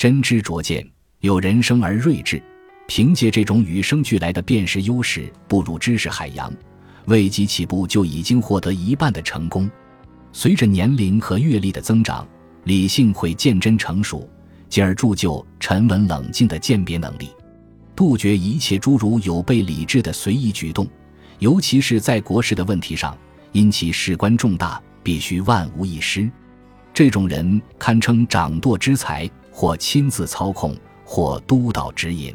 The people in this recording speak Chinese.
真知灼见，有人生而睿智。凭借这种与生俱来的辨识优势，步入知识海洋，未及起步就已经获得一半的成功。随着年龄和阅历的增长，理性会渐臻成熟，进而铸就沉稳冷静的鉴别能力，杜绝一切诸如有悖理智的随意举动，尤其是在国事的问题上，因其事关重大，必须万无一失。这种人堪称掌舵之才，或亲自操控，或督导指引。